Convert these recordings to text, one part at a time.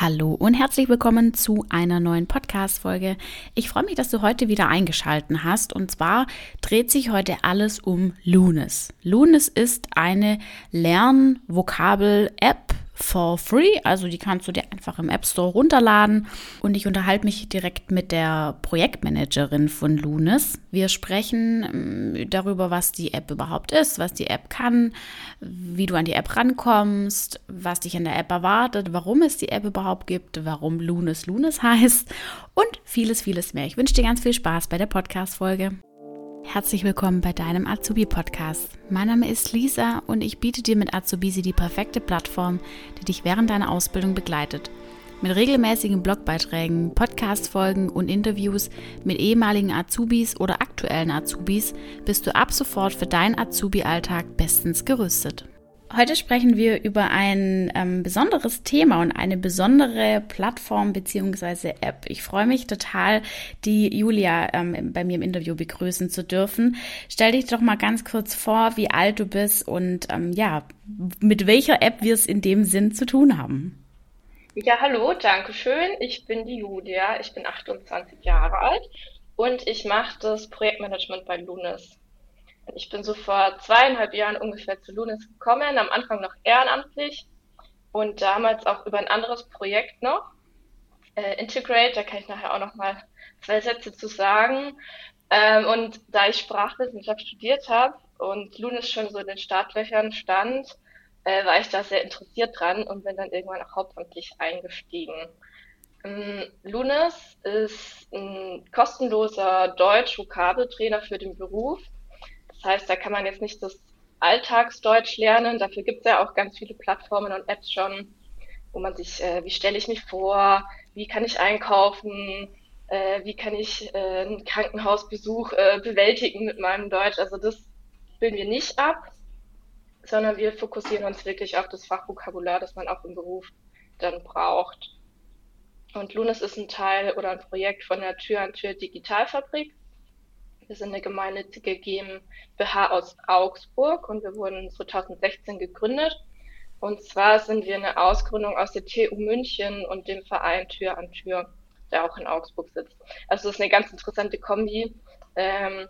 Hallo und herzlich willkommen zu einer neuen Podcast-Folge. Ich freue mich, dass du heute wieder eingeschaltet hast. Und zwar dreht sich heute alles um Lunis. Lunis ist eine Lernvokabel-App for free. Also die kannst du dir einfach im App Store runterladen. Und ich unterhalte mich direkt mit der Projektmanagerin von Lunis. Wir sprechen ähm, darüber, was die App überhaupt ist, was die App kann, wie du an die App rankommst, was dich in der App erwartet, warum es die App überhaupt gibt, warum Lunis Lunis heißt und vieles, vieles mehr. Ich wünsche dir ganz viel Spaß bei der Podcast-Folge. Herzlich willkommen bei deinem Azubi-Podcast. Mein Name ist Lisa und ich biete dir mit Azubisi die perfekte Plattform, die dich während deiner Ausbildung begleitet. Mit regelmäßigen Blogbeiträgen, Podcast-Folgen und Interviews mit ehemaligen Azubis oder aktuellen Azubis bist du ab sofort für deinen Azubi-Alltag bestens gerüstet. Heute sprechen wir über ein ähm, besonderes Thema und eine besondere Plattform bzw. App. Ich freue mich total, die Julia ähm, bei mir im Interview begrüßen zu dürfen. Stell dich doch mal ganz kurz vor, wie alt du bist und ähm, ja, mit welcher App wir es in dem Sinn zu tun haben. Ja, hallo, danke schön. Ich bin die Julia, ich bin 28 Jahre alt und ich mache das Projektmanagement bei Lunis. Ich bin so vor zweieinhalb Jahren ungefähr zu Lunis gekommen, am Anfang noch ehrenamtlich und damals auch über ein anderes Projekt noch, äh, Integrate, da kann ich nachher auch noch mal zwei Sätze zu sagen. Ähm, und da ich Sprachwissenschaft studiert habe und Lunis schon so in den Startlöchern stand, äh, war ich da sehr interessiert dran und bin dann irgendwann auch hauptamtlich eingestiegen. Ähm, Lunis ist ein kostenloser Deutsch-Vokabeltrainer für den Beruf das heißt, da kann man jetzt nicht das Alltagsdeutsch lernen. Dafür gibt es ja auch ganz viele Plattformen und Apps schon, wo man sich, äh, wie stelle ich mich vor, wie kann ich einkaufen, äh, wie kann ich äh, einen Krankenhausbesuch äh, bewältigen mit meinem Deutsch. Also das bilden wir nicht ab, sondern wir fokussieren uns wirklich auf das Fachvokabular, das man auch im Beruf dann braucht. Und Lunis ist ein Teil oder ein Projekt von der Tür an Tür Digitalfabrik. Wir sind eine gemeinnützige GmbH aus Augsburg und wir wurden 2016 gegründet. Und zwar sind wir eine Ausgründung aus der TU München und dem Verein Tür an Tür, der auch in Augsburg sitzt. Also das ist eine ganz interessante Kombi. Ähm,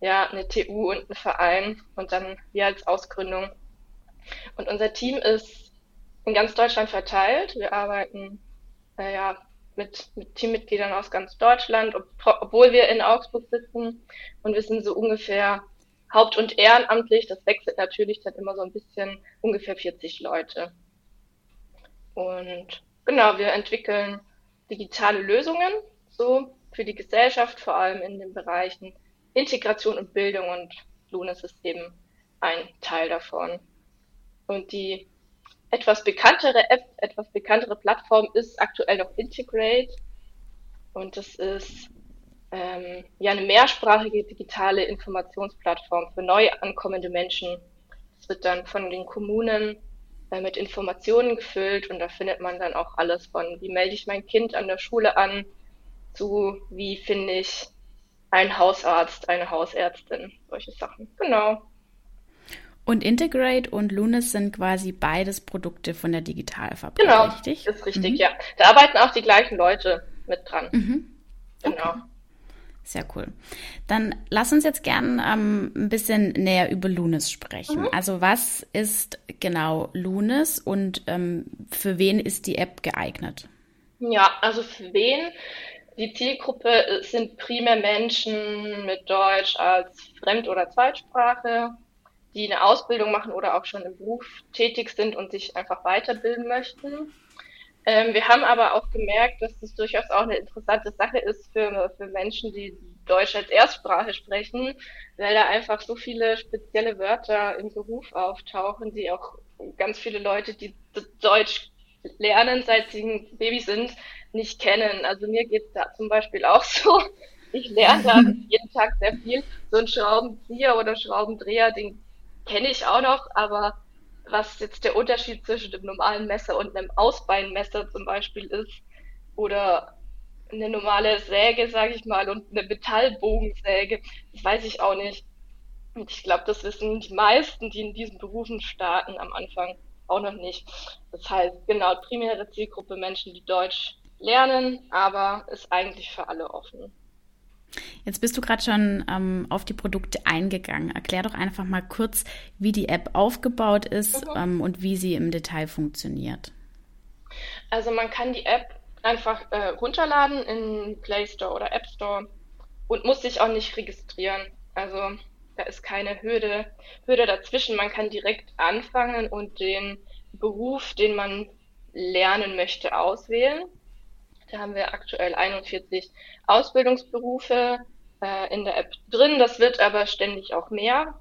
ja, eine TU und ein Verein und dann wir als Ausgründung. Und unser Team ist in ganz Deutschland verteilt. Wir arbeiten äh, ja, mit, mit Teammitgliedern aus ganz Deutschland, ob, obwohl wir in Augsburg sitzen. Und wir sind so ungefähr haupt- und ehrenamtlich. Das wechselt natürlich dann immer so ein bisschen, ungefähr 40 Leute. Und genau, wir entwickeln digitale Lösungen, so für die Gesellschaft, vor allem in den Bereichen Integration und Bildung und Lunis ist eben ein Teil davon. Und die etwas bekanntere App, etwas bekanntere Plattform ist aktuell noch Integrate. Und das ist ähm, ja eine mehrsprachige digitale Informationsplattform für neu ankommende Menschen. Das wird dann von den Kommunen äh, mit Informationen gefüllt und da findet man dann auch alles von, wie melde ich mein Kind an der Schule an, zu wie finde ich einen Hausarzt, eine Hausärztin, solche Sachen. Genau. Und Integrate und Lunis sind quasi beides Produkte von der Digitalfabrik, genau, richtig? Genau, ist richtig, mhm. ja. Da arbeiten auch die gleichen Leute mit dran. Mhm. Genau. Okay. Sehr cool. Dann lass uns jetzt gern ähm, ein bisschen näher über Lunis sprechen. Mhm. Also was ist genau Lunis und ähm, für wen ist die App geeignet? Ja, also für wen? Die Zielgruppe sind primär Menschen mit Deutsch als Fremd- oder Zweitsprache, die eine Ausbildung machen oder auch schon im Beruf tätig sind und sich einfach weiterbilden möchten. Ähm, wir haben aber auch gemerkt, dass das durchaus auch eine interessante Sache ist für, für Menschen, die Deutsch als Erstsprache sprechen, weil da einfach so viele spezielle Wörter im Beruf auftauchen, die auch ganz viele Leute, die Deutsch lernen, seit sie ein Baby sind, nicht kennen. Also mir geht's da zum Beispiel auch so. Ich lerne da jeden Tag sehr viel. So ein Schraubenzieher oder Schraubendreher, den kenne ich auch noch, aber was jetzt der Unterschied zwischen dem normalen Messer und einem Ausbeinmesser zum Beispiel ist, oder eine normale Säge, sage ich mal, und eine Metallbogensäge, das weiß ich auch nicht. Und ich glaube, das wissen die meisten, die in diesen Berufen starten am Anfang auch noch nicht. Das heißt, genau, primäre Zielgruppe Menschen, die Deutsch lernen, aber ist eigentlich für alle offen. Jetzt bist du gerade schon ähm, auf die Produkte eingegangen. Erklär doch einfach mal kurz, wie die App aufgebaut ist mhm. ähm, und wie sie im Detail funktioniert. Also man kann die App einfach äh, runterladen in Play Store oder App Store und muss sich auch nicht registrieren. Also da ist keine Hürde, Hürde dazwischen. Man kann direkt anfangen und den Beruf, den man lernen möchte, auswählen. Da haben wir aktuell 41 Ausbildungsberufe äh, in der App drin. Das wird aber ständig auch mehr.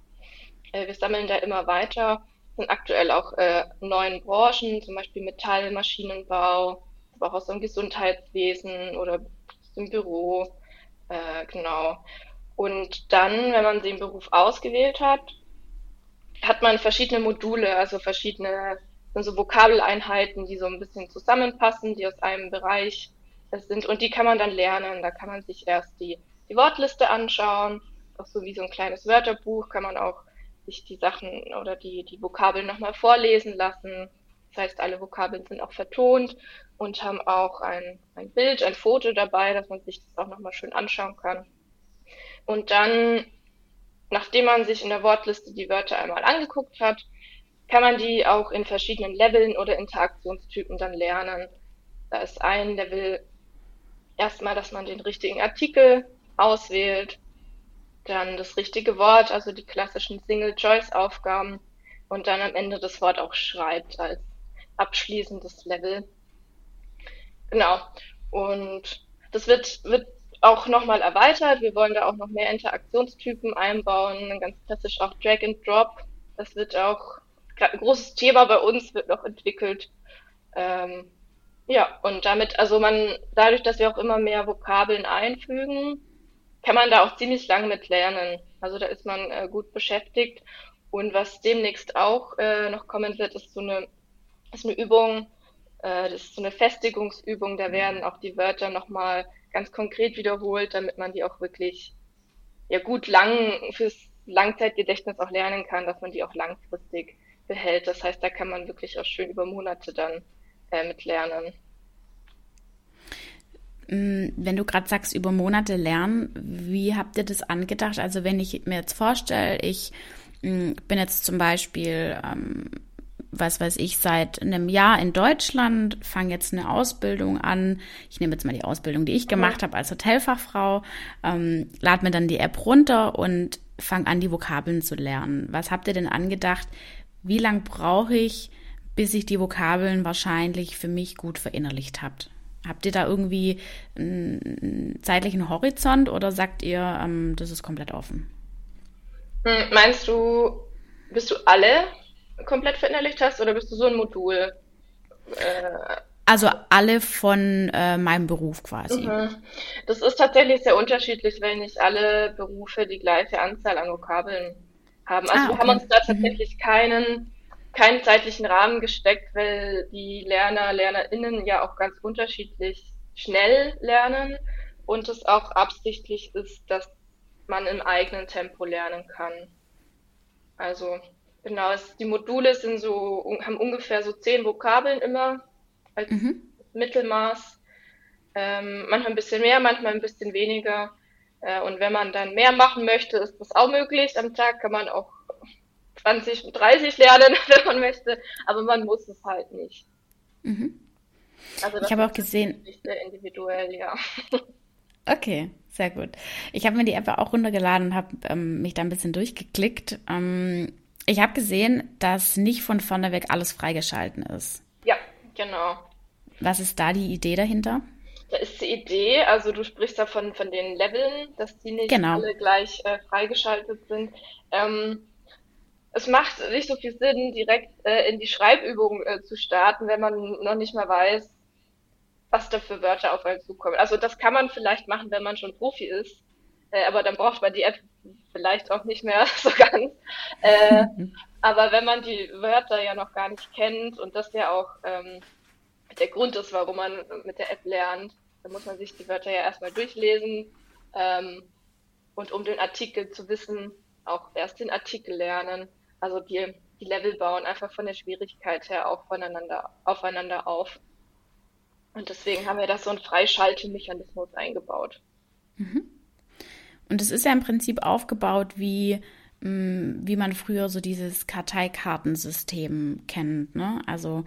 Äh, wir sammeln da immer weiter. Sind aktuell auch äh, neuen Branchen, zum Beispiel Metall, Maschinenbau, aber auch aus dem Gesundheitswesen oder im Büro. Äh, genau. Und dann, wenn man den Beruf ausgewählt hat, hat man verschiedene Module, also verschiedene sind so Vokabeleinheiten, die so ein bisschen zusammenpassen, die aus einem Bereich sind und die kann man dann lernen. Da kann man sich erst die, die Wortliste anschauen, auch so wie so ein kleines Wörterbuch kann man auch sich die Sachen oder die, die Vokabeln nochmal vorlesen lassen. Das heißt, alle Vokabeln sind auch vertont und haben auch ein, ein Bild, ein Foto dabei, dass man sich das auch nochmal schön anschauen kann. Und dann, nachdem man sich in der Wortliste die Wörter einmal angeguckt hat, kann man die auch in verschiedenen Leveln oder Interaktionstypen dann lernen. Da ist ein Level erstmal, dass man den richtigen Artikel auswählt, dann das richtige Wort, also die klassischen Single-Choice-Aufgaben und dann am Ende das Wort auch schreibt als abschließendes Level. Genau. Und das wird, wird auch nochmal erweitert. Wir wollen da auch noch mehr Interaktionstypen einbauen, ganz klassisch auch Drag and Drop. Das wird auch ein großes Thema bei uns, wird noch entwickelt. Ähm, ja, und damit, also man, dadurch, dass wir auch immer mehr Vokabeln einfügen, kann man da auch ziemlich lang mit lernen. Also da ist man äh, gut beschäftigt. Und was demnächst auch äh, noch kommen wird, ist so eine, ist eine Übung, äh, das ist so eine Festigungsübung. Da werden auch die Wörter nochmal ganz konkret wiederholt, damit man die auch wirklich ja gut lang fürs Langzeitgedächtnis auch lernen kann, dass man die auch langfristig behält. Das heißt, da kann man wirklich auch schön über Monate dann äh, mit lernen. Mm, wenn du gerade sagst, über Monate lernen, wie habt ihr das angedacht? Also wenn ich mir jetzt vorstelle, ich mm, bin jetzt zum Beispiel, ähm, was weiß ich, seit einem Jahr in Deutschland, fange jetzt eine Ausbildung an. Ich nehme jetzt mal die Ausbildung, die ich gemacht habe als Hotelfachfrau, ähm, lade mir dann die App runter und fange an, die Vokabeln zu lernen. Was habt ihr denn angedacht? Wie lang brauche ich, bis ich die Vokabeln wahrscheinlich für mich gut verinnerlicht habt? Habt ihr da irgendwie einen zeitlichen Horizont oder sagt ihr, ähm, das ist komplett offen? Hm, meinst du, bist du alle komplett verinnerlicht hast oder bist du so ein Modul? Äh, also alle von äh, meinem Beruf quasi. Mhm. Das ist tatsächlich sehr unterschiedlich, weil nicht alle Berufe die gleiche Anzahl an Vokabeln haben. Also ah, okay. wir haben uns da tatsächlich mhm. keinen keinen zeitlichen Rahmen gesteckt, weil die Lerner, LernerInnen ja auch ganz unterschiedlich schnell lernen und es auch absichtlich ist, dass man im eigenen Tempo lernen kann. Also genau, es, die Module sind so, haben ungefähr so zehn Vokabeln immer als mhm. Mittelmaß. Ähm, manchmal ein bisschen mehr, manchmal ein bisschen weniger. Äh, und wenn man dann mehr machen möchte, ist das auch möglich. Am Tag kann man auch 20, 30 lernen, wenn man möchte, aber man muss es halt nicht. Mhm. Also ich habe auch gesehen. Sehr individuell, ja. Okay, sehr gut. Ich habe mir die App auch runtergeladen und habe ähm, mich da ein bisschen durchgeklickt. Ähm, ich habe gesehen, dass nicht von vorne weg alles freigeschalten ist. Ja, genau. Was ist da die Idee dahinter? Da ist die Idee, also du sprichst da von, von den Leveln, dass die nicht genau. alle gleich äh, freigeschaltet sind. Ähm, es macht nicht so viel Sinn, direkt äh, in die Schreibübung äh, zu starten, wenn man noch nicht mal weiß, was da für Wörter auf einen zukommen. Also das kann man vielleicht machen, wenn man schon Profi ist, äh, aber dann braucht man die App vielleicht auch nicht mehr so ganz. Äh, aber wenn man die Wörter ja noch gar nicht kennt und das ja auch ähm, der Grund ist, warum man mit der App lernt, dann muss man sich die Wörter ja erstmal durchlesen ähm, und um den Artikel zu wissen, auch erst den Artikel lernen. Also die die Level bauen einfach von der Schwierigkeit her auch voneinander, aufeinander auf. Und deswegen haben wir da so einen Freischaltemechanismus eingebaut. Mhm. Und es ist ja im Prinzip aufgebaut wie, mm, wie man früher so dieses Karteikartensystem kennt. Ne? Also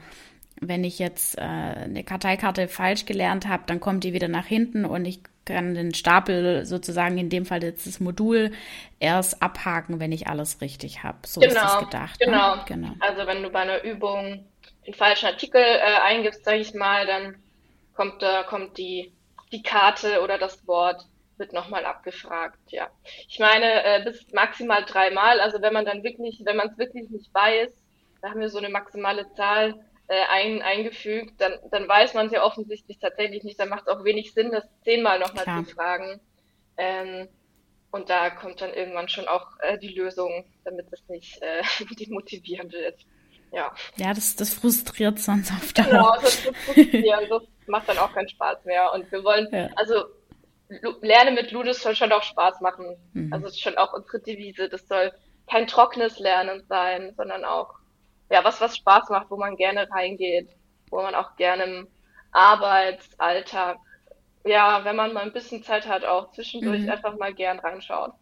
wenn ich jetzt äh, eine Karteikarte falsch gelernt habe, dann kommt die wieder nach hinten und ich kann den Stapel sozusagen, in dem Fall jetzt das Modul, erst abhaken, wenn ich alles richtig habe. So genau, ist das gedacht. Ne? Genau. Ne? genau. Also wenn du bei einer Übung den falschen Artikel äh, eingibst, sage ich mal, dann kommt da kommt die, die Karte oder das Wort wird nochmal abgefragt, ja. Ich meine, äh, bis maximal dreimal, also wenn man dann wirklich, wenn man es wirklich nicht weiß, da haben wir so eine maximale Zahl äh, ein, eingefügt, dann, dann weiß man es ja offensichtlich tatsächlich nicht. Dann macht es auch wenig Sinn, das zehnmal nochmal zu fragen. Ähm, und da kommt dann irgendwann schon auch äh, die Lösung, damit es nicht äh, demotivierend wird. Ja. Ja, das, das frustriert sonst auf Dauer. Genau, das ist frustrierend. Das macht dann auch keinen Spaß mehr. Und wir wollen, ja. also Lerne mit Ludus soll schon auch Spaß machen. Mhm. Also es ist schon auch unsere Devise. Das soll kein trockenes Lernen sein, sondern auch ja was, was Spaß macht, wo man gerne reingeht, wo man auch gerne im Arbeitsalltag, ja, wenn man mal ein bisschen Zeit hat, auch zwischendurch mhm. einfach mal gern reinschaut.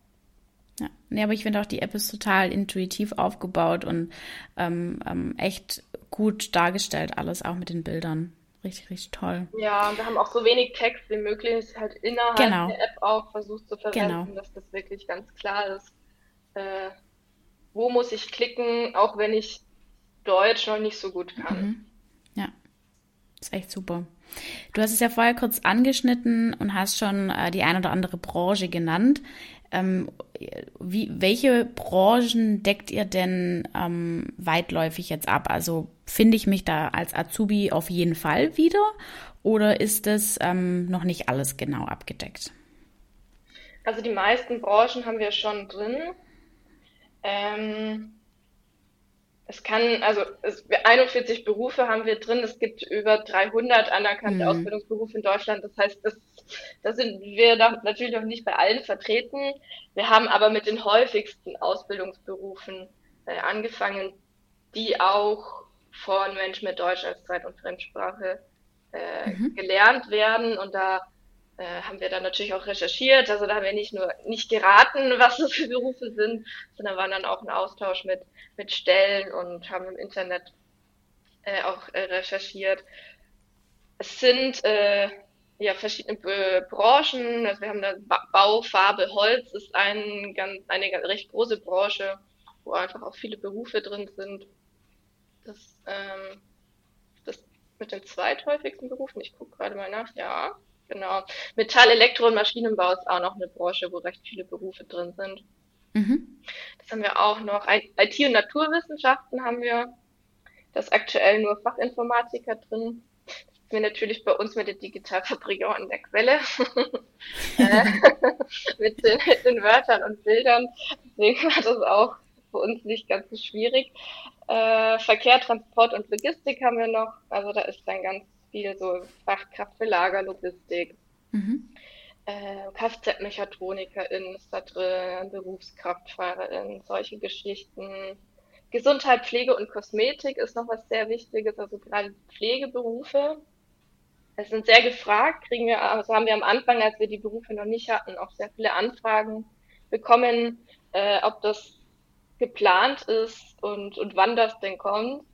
Ja, nee, aber ich finde auch, die App ist total intuitiv aufgebaut und ähm, ähm, echt gut dargestellt, alles auch mit den Bildern. Richtig, richtig toll. Ja, wir haben auch so wenig Text wie möglich halt innerhalb genau. der App auch versucht zu verwenden, genau. dass das wirklich ganz klar ist. Äh, wo muss ich klicken, auch wenn ich Deutsch noch nicht so gut kann. Mhm. Ja, ist echt super. Du hast es ja vorher kurz angeschnitten und hast schon äh, die ein oder andere Branche genannt. Ähm, wie, welche Branchen deckt ihr denn ähm, weitläufig jetzt ab? Also finde ich mich da als Azubi auf jeden Fall wieder oder ist es ähm, noch nicht alles genau abgedeckt? Also die meisten Branchen haben wir schon drin. Es kann, also es, 41 Berufe haben wir drin. Es gibt über 300 anerkannte mhm. Ausbildungsberufe in Deutschland. Das heißt, das, da sind wir natürlich noch nicht bei allen vertreten. Wir haben aber mit den häufigsten Ausbildungsberufen äh, angefangen, die auch von Menschen mit Deutsch als Zweit- und Fremdsprache äh, mhm. gelernt werden. Und da äh, haben wir dann natürlich auch recherchiert. Also da haben wir nicht nur nicht geraten, was das für Berufe sind, sondern waren dann auch im Austausch mit, mit Stellen und haben im Internet äh, auch äh, recherchiert. Es sind äh, ja verschiedene Be Branchen. Also wir haben da Bau, Farbe, Holz ist ein, ganz, eine recht große Branche, wo einfach auch viele Berufe drin sind. Das, ähm, das mit den zweithäufigsten Berufen, ich gucke gerade mal nach, ja, Genau. Metall, Elektro und Maschinenbau ist auch noch eine Branche, wo recht viele Berufe drin sind. Mhm. Das haben wir auch noch. IT und Naturwissenschaften haben wir. Das ist aktuell nur Fachinformatiker drin. Das ist mir natürlich bei uns mit der Digitalfabrik auch an der Quelle. Äh, mit, den, mit den Wörtern und Bildern. Deswegen war das auch für uns nicht ganz so schwierig. Äh, Verkehr, Transport und Logistik haben wir noch. Also da ist dann ganz viel so Fachkraft für Lagerlogistik. Mhm. Äh, Kfz-Mechatronikerin ist da drin, Berufskraftfahrerin, solche Geschichten. Gesundheit, Pflege und Kosmetik ist noch was sehr Wichtiges, also gerade Pflegeberufe. Es sind sehr gefragt, kriegen wir, also haben wir am Anfang, als wir die Berufe noch nicht hatten, auch sehr viele Anfragen bekommen, äh, ob das geplant ist und, und wann das denn kommt.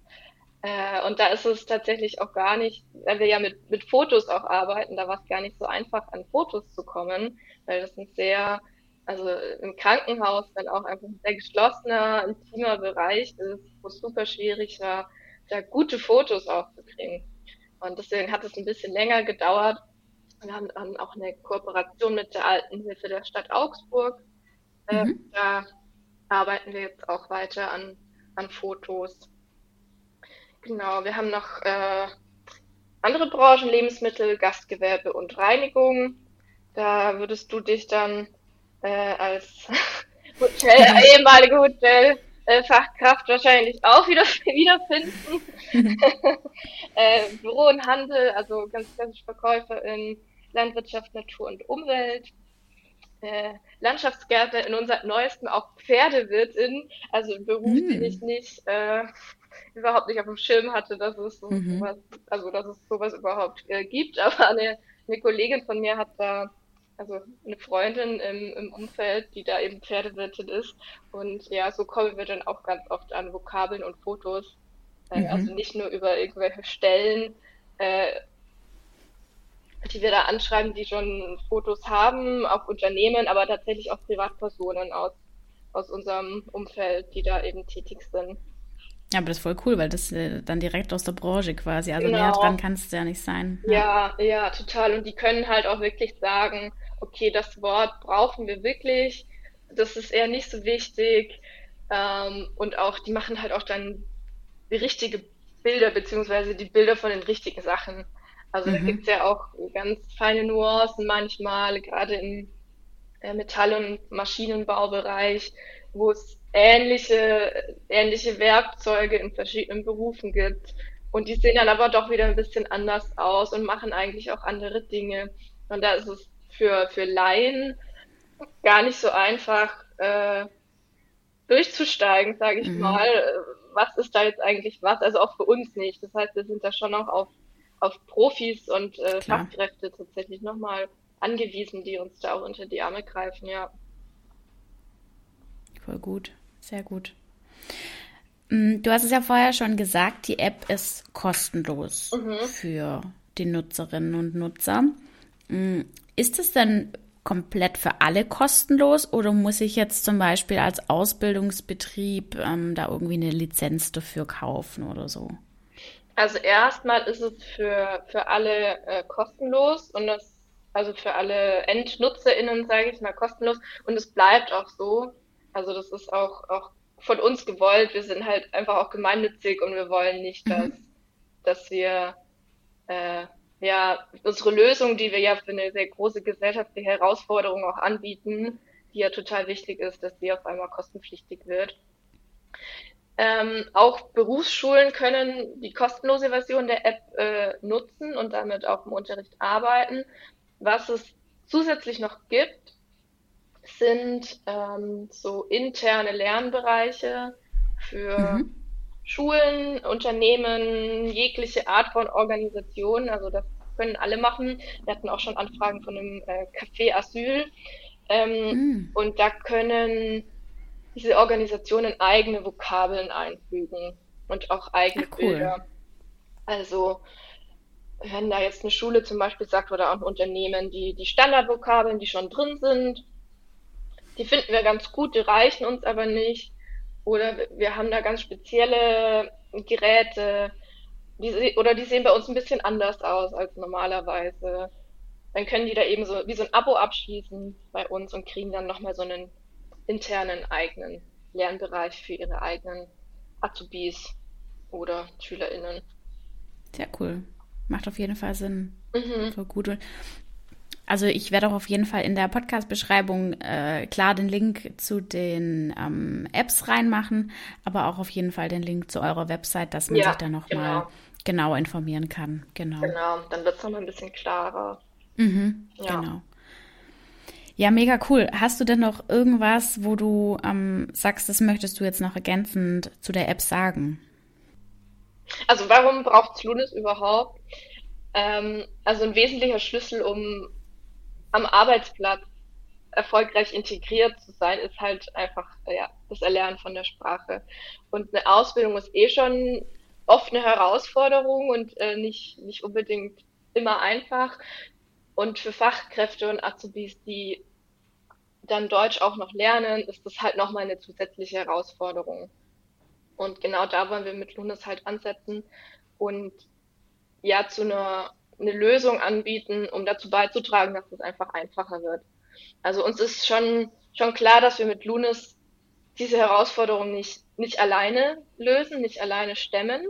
Äh, und da ist es tatsächlich auch gar nicht, weil wir ja mit, mit Fotos auch arbeiten, da war es gar nicht so einfach, an Fotos zu kommen, weil das ein sehr, also im Krankenhaus dann auch einfach ein sehr geschlossener, intimer Bereich ist, wo es super schwierig war, da gute Fotos auch zu kriegen. Und deswegen hat es ein bisschen länger gedauert. Wir haben dann auch eine Kooperation mit der Alten Hilfe der Stadt Augsburg. Äh, mhm. Da arbeiten wir jetzt auch weiter an, an Fotos. Genau, wir haben noch äh, andere Branchen, Lebensmittel, Gastgewerbe und Reinigung. Da würdest du dich dann äh, als Hotel, ehemalige Hotelfachkraft äh, wahrscheinlich auch wieder wiederfinden. äh, Büro und Handel, also ganz klassisch Verkäufer in Landwirtschaft, Natur und Umwelt. äh, Landschaftsgärtner, in unserem neuesten auch Pferdewirtin, also Beruf, mm. den ich nicht äh, überhaupt nicht auf dem Schirm hatte, dass es so mhm. sowas, also dass es sowas überhaupt äh, gibt. Aber eine, eine Kollegin von mir hat da, also eine Freundin im, im Umfeld, die da eben Pferdewirtin ist. Und ja, so kommen wir dann auch ganz oft an Vokabeln und Fotos. Äh, mhm. Also nicht nur über irgendwelche Stellen, äh, die wir da anschreiben, die schon Fotos haben, auch Unternehmen, aber tatsächlich auch Privatpersonen aus, aus unserem Umfeld, die da eben tätig sind. Ja, aber das ist voll cool, weil das äh, dann direkt aus der Branche quasi, also genau. näher dran kannst du ja nicht sein. Ja. ja, ja, total. Und die können halt auch wirklich sagen, okay, das Wort brauchen wir wirklich, das ist eher nicht so wichtig. Ähm, und auch, die machen halt auch dann die richtige Bilder, beziehungsweise die Bilder von den richtigen Sachen. Also mhm. da gibt's ja auch ganz feine Nuancen manchmal, gerade im äh, Metall- und Maschinenbaubereich, wo es ähnliche, ähnliche Werkzeuge in verschiedenen Berufen gibt. Und die sehen dann aber doch wieder ein bisschen anders aus und machen eigentlich auch andere Dinge. Und da ist es für, für Laien gar nicht so einfach äh, durchzusteigen, sage ich mhm. mal. Was ist da jetzt eigentlich was? Also auch für uns nicht. Das heißt, wir sind da schon auch auf, auf Profis und äh, Fachkräfte tatsächlich nochmal angewiesen, die uns da auch unter die Arme greifen, ja. Voll gut. Sehr gut. Mm, du hast es ja vorher schon gesagt, die App ist kostenlos mhm. für die Nutzerinnen und Nutzer. Mm, ist es denn komplett für alle kostenlos oder muss ich jetzt zum Beispiel als Ausbildungsbetrieb ähm, da irgendwie eine Lizenz dafür kaufen oder so? Also erstmal ist es für, für alle äh, kostenlos und das, also für alle EndnutzerInnen, sage ich mal, kostenlos und es bleibt auch so. Also das ist auch, auch von uns gewollt. Wir sind halt einfach auch gemeinnützig und wir wollen nicht, dass, mhm. dass wir äh, ja unsere Lösung, die wir ja für eine sehr große gesellschaftliche Herausforderung auch anbieten, die ja total wichtig ist, dass die auf einmal kostenpflichtig wird. Ähm, auch Berufsschulen können die kostenlose Version der App äh, nutzen und damit auch im Unterricht arbeiten. Was es zusätzlich noch gibt, sind ähm, so interne Lernbereiche für mhm. Schulen, Unternehmen, jegliche Art von Organisation. Also das können alle machen. Wir hatten auch schon Anfragen von einem äh, Café Asyl. Ähm, mhm. Und da können diese Organisationen eigene Vokabeln einfügen und auch eigene Ach, cool. Bilder. Also wenn da jetzt eine Schule zum Beispiel sagt oder auch ein Unternehmen, die, die Standardvokabeln, die schon drin sind, die finden wir ganz gut, die reichen uns aber nicht. Oder wir haben da ganz spezielle Geräte, die, oder die sehen bei uns ein bisschen anders aus als normalerweise. Dann können die da eben so wie so ein Abo abschließen bei uns und kriegen dann nochmal so einen internen eigenen Lernbereich für ihre eigenen Azubis oder SchülerInnen. Sehr cool. Macht auf jeden Fall Sinn. Mhm. So gut. Also ich werde auch auf jeden Fall in der Podcast-Beschreibung äh, klar den Link zu den ähm, Apps reinmachen, aber auch auf jeden Fall den Link zu eurer Website, dass man ja, sich da nochmal genau. genau informieren kann. Genau. Genau, dann wird es nochmal ein bisschen klarer. Mhm, ja. Genau. Ja, mega cool. Hast du denn noch irgendwas, wo du ähm, sagst, das möchtest du jetzt noch ergänzend zu der App sagen? Also warum braucht es Lunis überhaupt? Ähm, also ein wesentlicher Schlüssel, um am Arbeitsplatz erfolgreich integriert zu sein, ist halt einfach ja, das Erlernen von der Sprache. Und eine Ausbildung ist eh schon oft eine Herausforderung und äh, nicht, nicht unbedingt immer einfach. Und für Fachkräfte und Azubis, die dann Deutsch auch noch lernen, ist das halt nochmal eine zusätzliche Herausforderung. Und genau da wollen wir mit Lunas halt ansetzen und ja zu einer eine Lösung anbieten, um dazu beizutragen, dass es einfach einfacher wird. Also uns ist schon, schon klar, dass wir mit Lunis diese Herausforderung nicht, nicht alleine lösen, nicht alleine stemmen.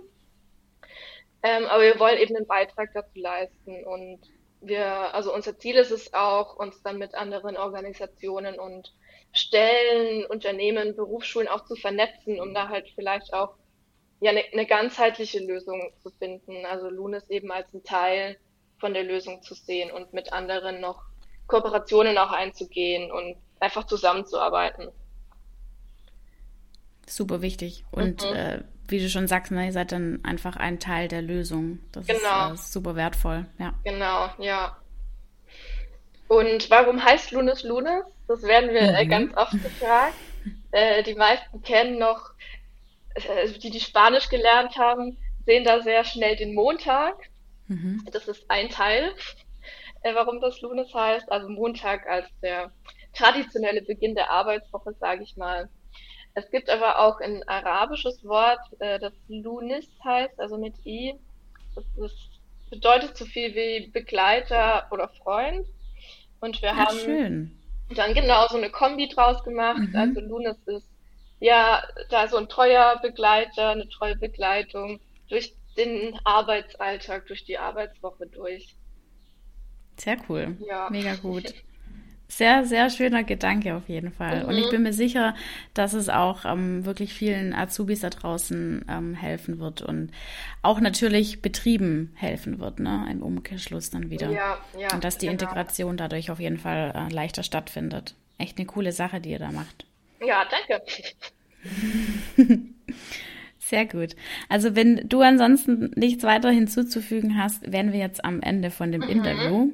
Ähm, aber wir wollen eben einen Beitrag dazu leisten und wir, also unser Ziel ist es auch, uns dann mit anderen Organisationen und Stellen, Unternehmen, Berufsschulen auch zu vernetzen, um da halt vielleicht auch ja eine, eine ganzheitliche Lösung zu finden. Also Lunis eben als ein Teil von der Lösung zu sehen und mit anderen noch Kooperationen auch einzugehen und einfach zusammenzuarbeiten. Super wichtig. Und mhm. äh, wie du schon sagst, ne, ihr seid dann einfach ein Teil der Lösung. Das genau. ist äh, super wertvoll. Ja. Genau, ja. Und warum heißt Lunas Lunas? Das werden wir äh, mhm. ganz oft gefragt. Äh, die meisten kennen noch, die die Spanisch gelernt haben, sehen da sehr schnell den Montag. Mhm. Das ist ein Teil, äh, warum das Lunes heißt. Also Montag als der traditionelle Beginn der Arbeitswoche, sage ich mal. Es gibt aber auch ein arabisches Wort, äh, das Lunis heißt, also mit I. Das, das bedeutet so viel wie Begleiter oder Freund. Und wir Ach, haben schön. dann genau so eine Kombi draus gemacht. Mhm. Also Lunis ist ja da so ein treuer Begleiter, eine treue Begleitung durch den Arbeitsalltag, durch die Arbeitswoche durch. Sehr cool. Ja. Mega gut. Sehr, sehr schöner Gedanke auf jeden Fall. Mhm. Und ich mhm. bin mir sicher, dass es auch ähm, wirklich vielen Azubis da draußen ähm, helfen wird und auch natürlich Betrieben helfen wird, ne? Im Umkehrschluss dann wieder. Ja, ja. Und dass die genau. Integration dadurch auf jeden Fall äh, leichter stattfindet. Echt eine coole Sache, die ihr da macht. Ja, danke. Sehr gut. Also wenn du ansonsten nichts weiter hinzuzufügen hast, wären wir jetzt am Ende von dem mhm. Interview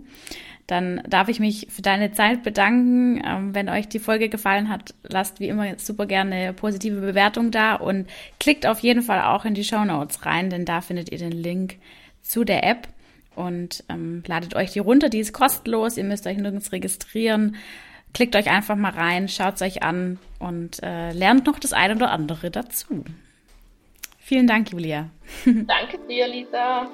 dann darf ich mich für deine Zeit bedanken. Ähm, wenn euch die Folge gefallen hat, lasst wie immer super gerne eine positive Bewertung da und klickt auf jeden Fall auch in die Show Notes rein, denn da findet ihr den Link zu der App und ähm, ladet euch die runter. Die ist kostenlos, ihr müsst euch nirgends registrieren. Klickt euch einfach mal rein, schaut es euch an und äh, lernt noch das eine oder andere dazu. Vielen Dank, Julia. Danke dir, Lisa.